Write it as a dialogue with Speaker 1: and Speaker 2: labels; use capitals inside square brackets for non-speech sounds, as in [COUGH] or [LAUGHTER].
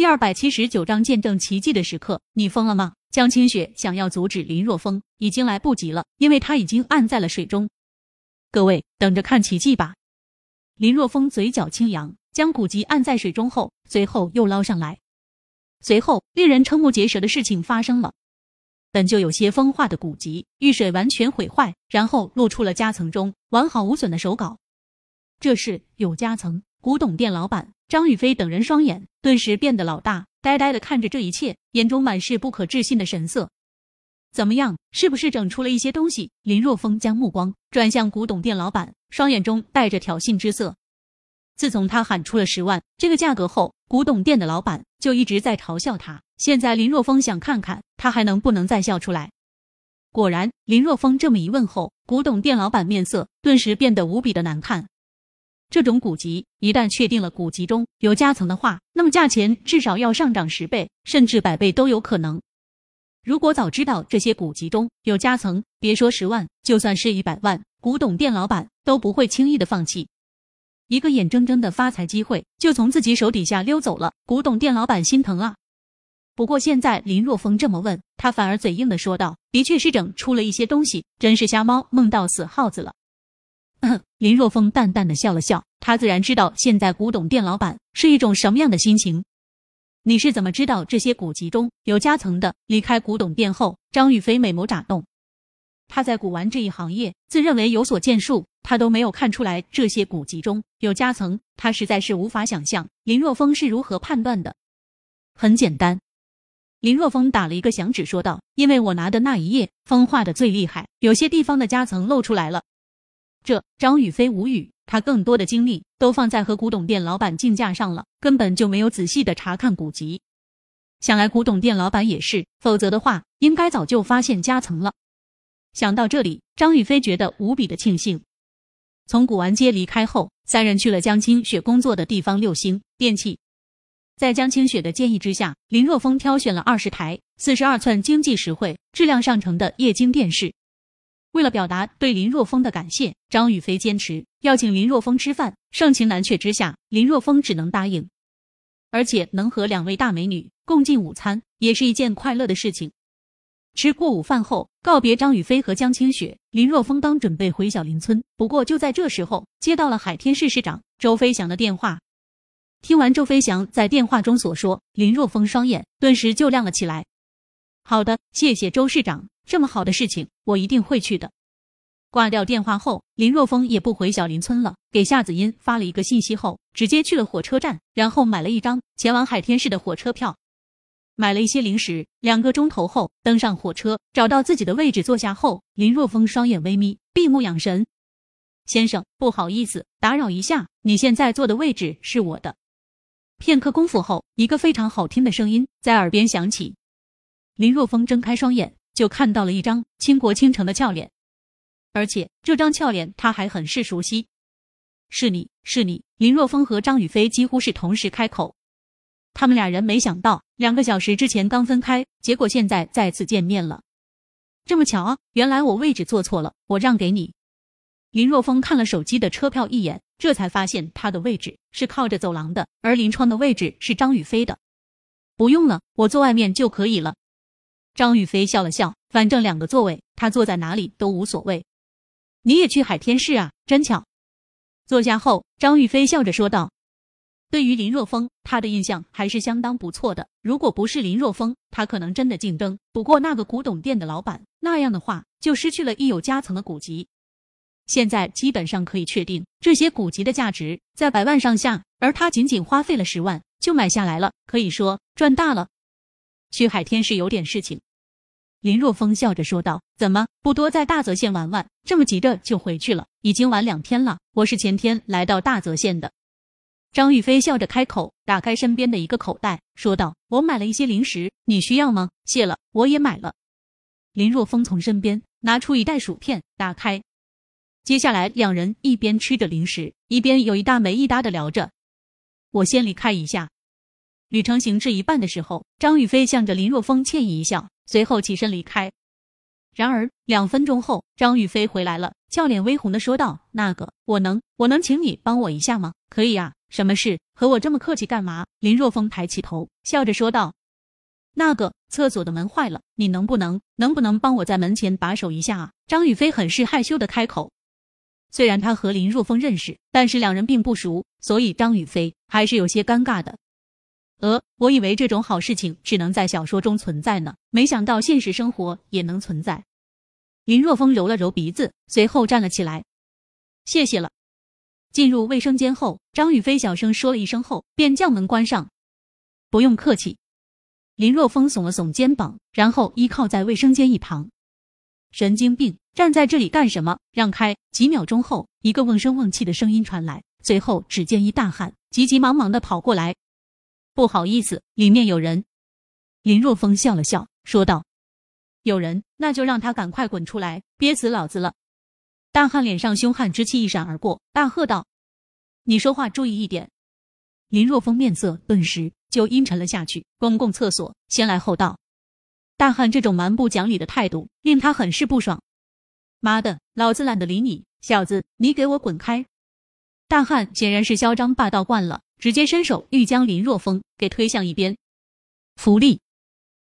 Speaker 1: 第二百七十九章见证奇迹的时刻，你疯了吗？江清雪想要阻止林若风，已经来不及了，因为他已经按在了水中。各位等着看奇迹吧！林若风嘴角轻扬，将古籍按在水中后，随后又捞上来。随后，令人瞠目结舌的事情发生了：本就有些风化的古籍遇水完全毁坏，然后露出了夹层中完好无损的手稿。这是有夹层。古董店老板张宇飞等人双眼顿时变得老大，呆呆的看着这一切，眼中满是不可置信的神色。怎么样？是不是整出了一些东西？林若风将目光转向古董店老板，双眼中带着挑衅之色。自从他喊出了十万这个价格后，古董店的老板就一直在嘲笑他。现在林若风想看看他还能不能再笑出来。果然，林若风这么一问后，古董店老板面色顿时变得无比的难看。这种古籍一旦确定了古籍中有夹层的话，那么价钱至少要上涨十倍，甚至百倍都有可能。如果早知道这些古籍中有夹层，别说十万，就算是一百万，古董店老板都不会轻易的放弃。一个眼睁睁的发财机会就从自己手底下溜走了，古董店老板心疼啊。不过现在林若风这么问，他反而嘴硬的说道：“的确是整出了一些东西，真是瞎猫梦到死耗子了。” [CLEARS THROAT] 林若风淡淡的笑了笑，他自然知道现在古董店老板是一种什么样的心情。你是怎么知道这些古籍中有夹层的？离开古董店后，张雨飞美眸眨动。他在古玩这一行业自认为有所建树，他都没有看出来这些古籍中有夹层，他实在是无法想象林若风是如何判断的。很简单，林若风打了一个响指，说道：“因为我拿的那一页风化的最厉害，有些地方的夹层露出来了。”这张雨飞无语。他更多的精力都放在和古董店老板竞价上了，根本就没有仔细的查看古籍。想来古董店老板也是，否则的话应该早就发现夹层了。想到这里，张宇飞觉得无比的庆幸。从古玩街离开后，三人去了江清雪工作的地方六星电器。在江清雪的建议之下，林若风挑选了二十台四十二寸经济实惠、质量上乘的液晶电视。为了表达对林若风的感谢，张雨飞坚持要请林若风吃饭。盛情难却之下，林若风只能答应。而且能和两位大美女共进午餐，也是一件快乐的事情。吃过午饭后，告别张雨飞和江清雪，林若风刚准备回小林村，不过就在这时候，接到了海天市市长周飞翔的电话。听完周飞翔在电话中所说，林若风双眼顿时就亮了起来。好的，谢谢周市长。这么好的事情，我一定会去的。挂掉电话后，林若风也不回小林村了，给夏子音发了一个信息后，直接去了火车站，然后买了一张前往海天市的火车票，买了一些零食。两个钟头后，登上火车，找到自己的位置坐下后，林若风双眼微眯，闭目养神。先生，不好意思，打扰一下，你现在坐的位置是我的。片刻功夫后，一个非常好听的声音在耳边响起。林若风睁开双眼。就看到了一张倾国倾城的俏脸，而且这张俏脸他还很是熟悉。是你是你，林若风和张雨飞几乎是同时开口。他们俩人没想到，两个小时之前刚分开，结果现在再次见面了。这么巧啊！原来我位置坐错了，我让给你。林若风看了手机的车票一眼，这才发现他的位置是靠着走廊的，而临窗的位置是张雨飞的。不用了，我坐外面就可以了。张雨飞笑了笑，反正两个座位，他坐在哪里都无所谓。你也去海天市啊？真巧。坐下后，张雨飞笑着说道：“对于林若风，他的印象还是相当不错的。如果不是林若风，他可能真的竞争不过那个古董店的老板。那样的话，就失去了一有夹层的古籍。现在基本上可以确定，这些古籍的价值在百万上下，而他仅仅花费了十万就买下来了，可以说赚大了。去海天是有点事情。”林若风笑着说道：“怎么不多在大泽县玩玩？这么急着就回去了？已经晚两天了。我是前天来到大泽县的。”张玉飞笑着开口，打开身边的一个口袋，说道：“我买了一些零食，你需要吗？”“谢了，我也买了。”林若风从身边拿出一袋薯片，打开。接下来，两人一边吃着零食，一边有一搭没一搭的聊着。我先离开一下。旅程行至一半的时候，张雨飞向着林若风歉意一笑。随后起身离开。然而两分钟后，张雨飞回来了，俏脸微红的说道：“那个，我能，我能请你帮我一下吗？可以啊，什么事？和我这么客气干嘛？林若风抬起头，笑着说道：“那个厕所的门坏了，你能不能能不能帮我在门前把守一下啊？”张雨霏很是害羞的开口。虽然他和林若风认识，但是两人并不熟，所以张雨霏还是有些尴尬的。呃，我以为这种好事情只能在小说中存在呢，没想到现实生活也能存在。林若风揉了揉鼻子，随后站了起来。谢谢了。进入卫生间后，张雨霏小声说了一声后，便将门关上。不用客气。林若风耸了耸肩膀，然后依靠在卫生间一旁。神经病，站在这里干什么？让开！几秒钟后，一个瓮声瓮气的声音传来，随后只见一大汉急急忙忙的跑过来。不好意思，里面有人。林若风笑了笑，说道。有人，那就让他赶快滚出来，憋死老子了！大汉脸上凶悍之气一闪而过，大喝道：“你说话注意一点！”林若风面色顿时就阴沉了下去。公共厕所，先来后到。大汉这种蛮不讲理的态度令他很是不爽。妈的，老子懒得理你，小子，你给我滚开！大汉显然是嚣张霸道惯了，直接伸手欲将林若风给推向一边。福利。